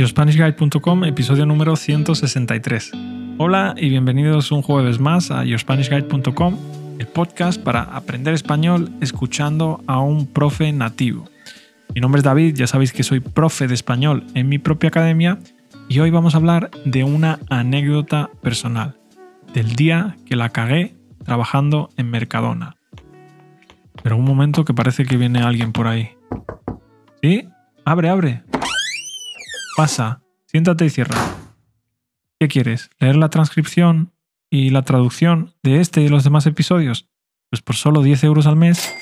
YourSpanishGuide.com, episodio número 163. Hola y bienvenidos un jueves más a YourSpanishGuide.com, el podcast para aprender español escuchando a un profe nativo. Mi nombre es David, ya sabéis que soy profe de español en mi propia academia y hoy vamos a hablar de una anécdota personal, del día que la cagué trabajando en Mercadona. Pero un momento que parece que viene alguien por ahí. ¿Sí? Abre, abre. Pasa, siéntate y cierra. ¿Qué quieres? ¿Leer la transcripción y la traducción de este y los demás episodios? Pues por solo 10 euros al mes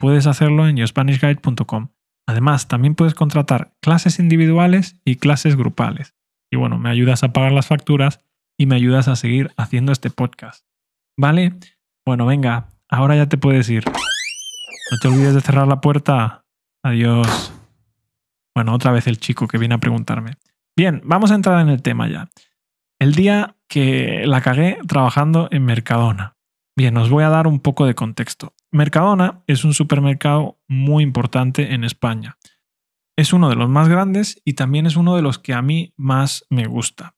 puedes hacerlo en yourspanishguide.com. Además, también puedes contratar clases individuales y clases grupales. Y bueno, me ayudas a pagar las facturas y me ayudas a seguir haciendo este podcast. ¿Vale? Bueno, venga, ahora ya te puedes ir. No te olvides de cerrar la puerta. Adiós. Bueno, otra vez el chico que viene a preguntarme. Bien, vamos a entrar en el tema ya. El día que la cagué trabajando en Mercadona. Bien, os voy a dar un poco de contexto. Mercadona es un supermercado muy importante en España. Es uno de los más grandes y también es uno de los que a mí más me gusta.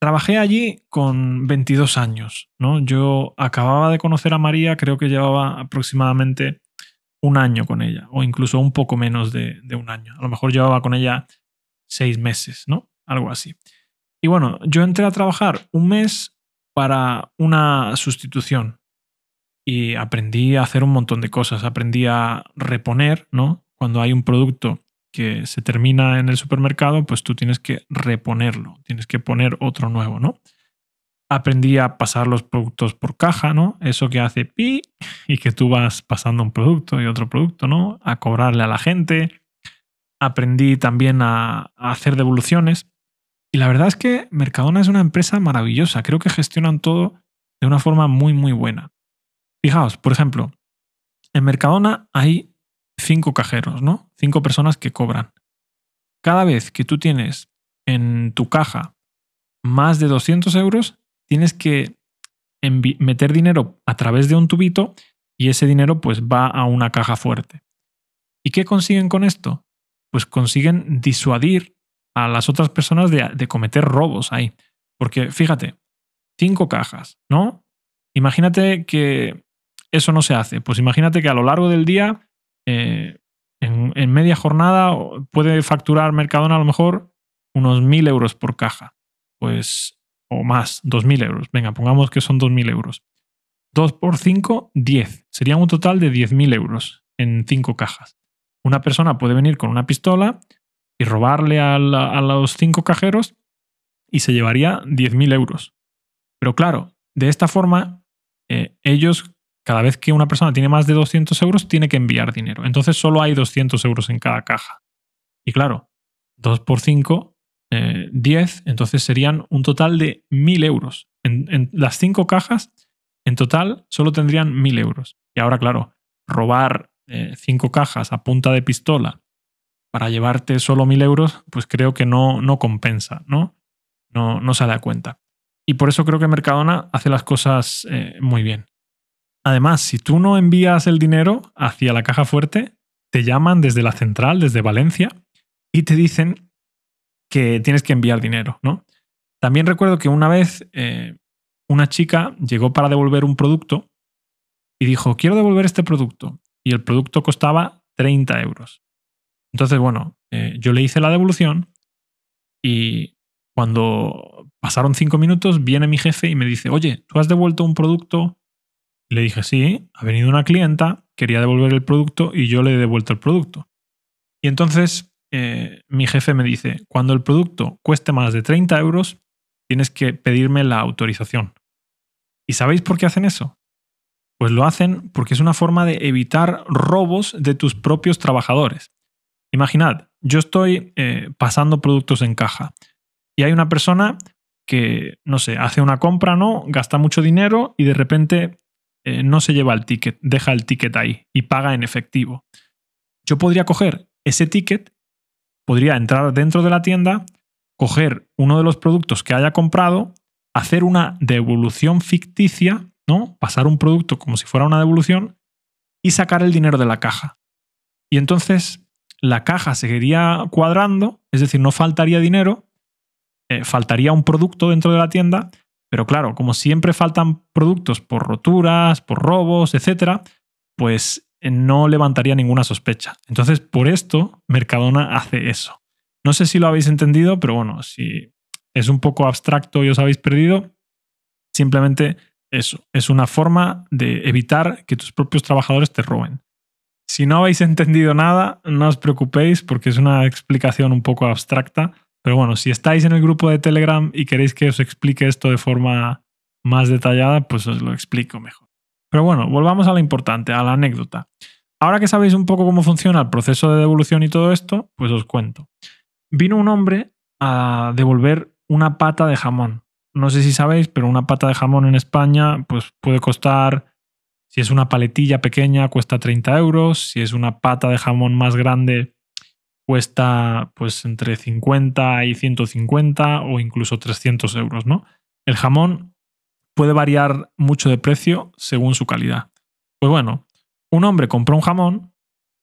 Trabajé allí con 22 años, ¿no? Yo acababa de conocer a María, creo que llevaba aproximadamente un año con ella, o incluso un poco menos de, un año. A lo mejor llevaba con ella seis meses, ¿no? Algo así. Y bueno, yo entré a trabajar un mes para una sustitución y aprendí a hacer un montón de cosas. Aprendí a reponer, ¿no? Cuando hay un producto que se termina en el supermercado, pues tú tienes que reponerlo, tienes que poner otro nuevo, ¿no? Aprendí a pasar los productos por caja, ¿no? Eso que hace pi y que tú vas pasando un producto y otro producto, ¿no? A cobrarle a la gente. Aprendí también a, hacer devoluciones. Y la verdad es que Mercadona es una empresa maravillosa. Creo que gestionan todo de una forma muy, muy buena. Fijaos, por ejemplo, en Mercadona hay cinco cajeros, ¿no? Cinco personas que cobran. Cada vez que tú tienes en tu caja más de 200 euros, tienes que meter dinero a través de un tubito y ese dinero pues va a una caja fuerte. ¿Y qué consiguen con esto? Pues consiguen disuadir a las otras personas de, cometer robos ahí. Porque fíjate, cinco cajas, ¿no? Imagínate que eso no se hace. Pues imagínate que a lo largo del día, eh, en, en, media jornada, puede facturar Mercadona a lo mejor unos mil euros por caja. Pues o más, 2.000 euros. Venga, pongamos que son 2.000 euros. 2 por 5, 10. Sería un total de 10.000 euros en 5 cajas. Una persona puede venir con una pistola y robarle a, los 5 cajeros y se llevaría 10.000 euros. Pero claro, de esta forma, eh, ellos, cada vez que una persona tiene más de 200 euros, tiene que enviar dinero. Entonces solo hay 200 euros en cada caja. Y claro, 2 por 5 10, eh, entonces serían un total de 1.000 euros. En, las cinco cajas, en total, solo tendrían 1.000 euros. Y ahora, claro, robar eh, cinco cajas a punta de pistola para llevarte solo 1.000 euros, pues creo que no, no compensa, ¿no? ¿no? No se da cuenta. Y por eso creo que Mercadona hace las cosas eh, muy bien. Además, si tú no envías el dinero hacia la caja fuerte, te llaman desde la central, desde Valencia, y te dicen que tienes que enviar dinero, ¿no? También recuerdo que una vez eh, una chica llegó para devolver un producto y dijo, quiero devolver este producto. Y el producto costaba 30 euros. Entonces, bueno, eh, yo le hice la devolución y cuando pasaron cinco minutos viene mi jefe y me dice, oye, ¿tú has devuelto un producto? le dije, sí, ha venido una clienta, quería devolver el producto y yo le he devuelto el producto. Y entonces eh, mi jefe me dice, cuando el producto cueste más de 30 euros, tienes que pedirme la autorización. ¿Y sabéis por qué hacen eso? Pues lo hacen porque es una forma de evitar robos de tus propios trabajadores. Imaginad, yo estoy eh, pasando productos en caja y hay una persona que, no sé, hace una compra, ¿no? Gasta mucho dinero y de repente eh, no se lleva el ticket, deja el ticket ahí y paga en efectivo. Yo podría coger ese ticket podría entrar dentro de la tienda, coger uno de los productos que haya comprado, hacer una devolución ficticia, ¿no? Pasar un producto como si fuera una devolución y sacar el dinero de la caja. Y entonces la caja seguiría cuadrando, es decir, no faltaría dinero, eh, faltaría un producto dentro de la tienda, pero claro, como siempre faltan productos por roturas, por robos, etcétera, pues no levantaría ninguna sospecha. Entonces, por esto, Mercadona hace eso. No sé si lo habéis entendido, pero bueno, si es un poco abstracto y os habéis perdido, simplemente eso, es una forma de evitar que tus propios trabajadores te roben. Si no habéis entendido nada, no os preocupéis porque es una explicación un poco abstracta. Pero bueno, si estáis en el grupo de Telegram y queréis que os explique esto de forma más detallada, pues os lo explico mejor. Pero bueno, volvamos a lo importante, a la anécdota. Ahora que sabéis un poco cómo funciona el proceso de devolución y todo esto, pues os cuento. Vino un hombre a devolver una pata de jamón. No sé si sabéis, pero una pata de jamón en España pues puede costar, si es una paletilla pequeña, cuesta 30 euros. Si es una pata de jamón más grande, cuesta pues entre 50 y 150 o incluso 300 euros, ¿no? El jamón puede variar mucho de precio según su calidad. Pues bueno, un hombre compró un jamón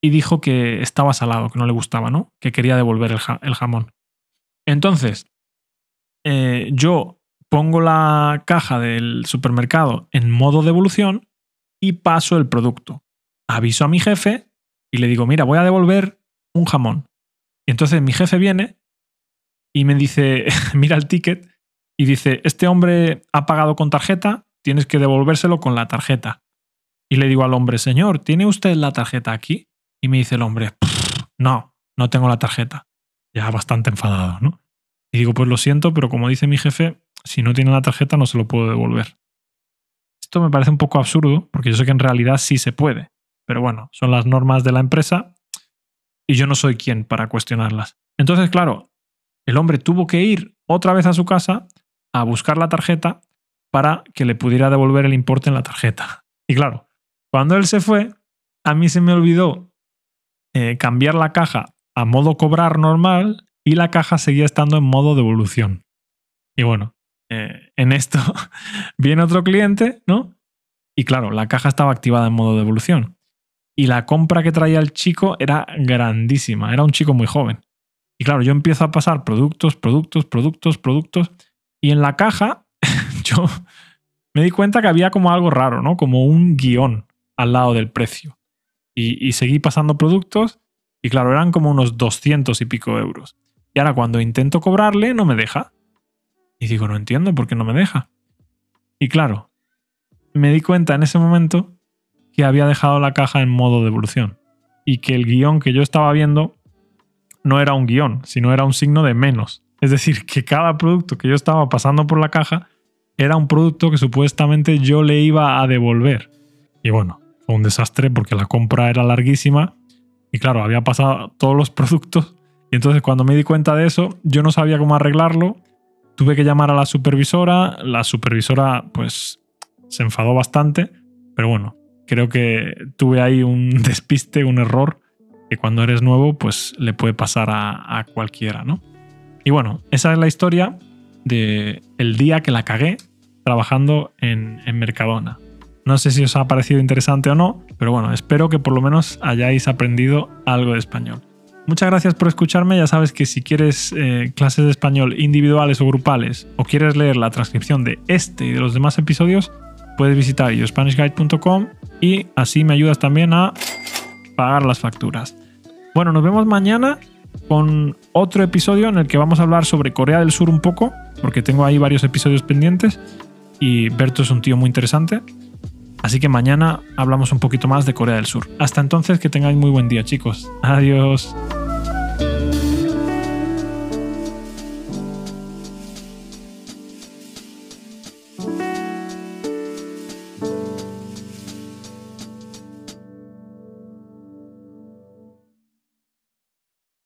y dijo que estaba salado, que no le gustaba, ¿no? Que quería devolver el, jamón. Entonces, eh, yo pongo la caja del supermercado en modo devolución y paso el producto. Aviso a mi jefe y le digo, mira, voy a devolver un jamón. Y entonces mi jefe viene y me dice, mira el ticket y dice, este hombre ha pagado con tarjeta, tienes que devolvérselo con la tarjeta. Y le digo al hombre, señor, ¿tiene usted la tarjeta aquí? Y me dice el hombre, no, no tengo la tarjeta. Ya bastante enfadado, ¿no? Y digo, pues lo siento, pero como dice mi jefe, si no tiene la tarjeta no se lo puedo devolver. Esto me parece un poco absurdo, porque yo sé que en realidad sí se puede. Pero bueno, son las normas de la empresa y yo no soy quien para cuestionarlas. Entonces, claro, el hombre tuvo que ir otra vez a su casa a buscar la tarjeta para que le pudiera devolver el importe en la tarjeta. Y claro, cuando él se fue, a mí se me olvidó eh, cambiar la caja a modo cobrar normal y la caja seguía estando en modo devolución. Y bueno, eh, en esto viene otro cliente, ¿no? Y claro, la caja estaba activada en modo devolución. Y la compra que traía el chico era grandísima, era un chico muy joven. Y claro, yo empiezo a pasar productos, productos, productos, productos. Y en la caja yo me di cuenta que había como algo raro, ¿no? Como un guion al lado del precio. Y, seguí pasando productos y claro, eran como unos 200 y pico euros. Y ahora cuando intento cobrarle no me deja. Y digo, no entiendo por qué no me deja. Y claro, me di cuenta en ese momento que había dejado la caja en modo devolución y que el guion que yo estaba viendo no era un guion, sino era un signo de menos. Es decir, que cada producto que yo estaba pasando por la caja era un producto que supuestamente yo le iba a devolver. Y bueno, fue un desastre porque la compra era larguísima y claro, había pasado todos los productos. Y entonces cuando me di cuenta de eso, yo no sabía cómo arreglarlo. Tuve que llamar a la supervisora. La supervisora pues se enfadó bastante. Pero bueno, creo que tuve ahí un despiste, un error que cuando eres nuevo pues le puede pasar a, a cualquiera, ¿no? Y bueno, esa es la historia de el día que la cagué trabajando en, Mercadona. No sé si os ha parecido interesante o no, pero bueno, espero que por lo menos hayáis aprendido algo de español. Muchas gracias por escucharme. Ya sabes que si quieres eh, clases de español individuales o grupales o quieres leer la transcripción de este y de los demás episodios, puedes visitar yourspanishguide.com y así me ayudas también a pagar las facturas. Bueno, nos vemos mañana con otro episodio en el que vamos a hablar sobre Corea del Sur un poco, porque tengo ahí varios episodios pendientes y Berto es un tío muy interesante. Así que mañana hablamos un poquito más de Corea del Sur. Hasta entonces, que tengáis muy buen día, chicos. Adiós.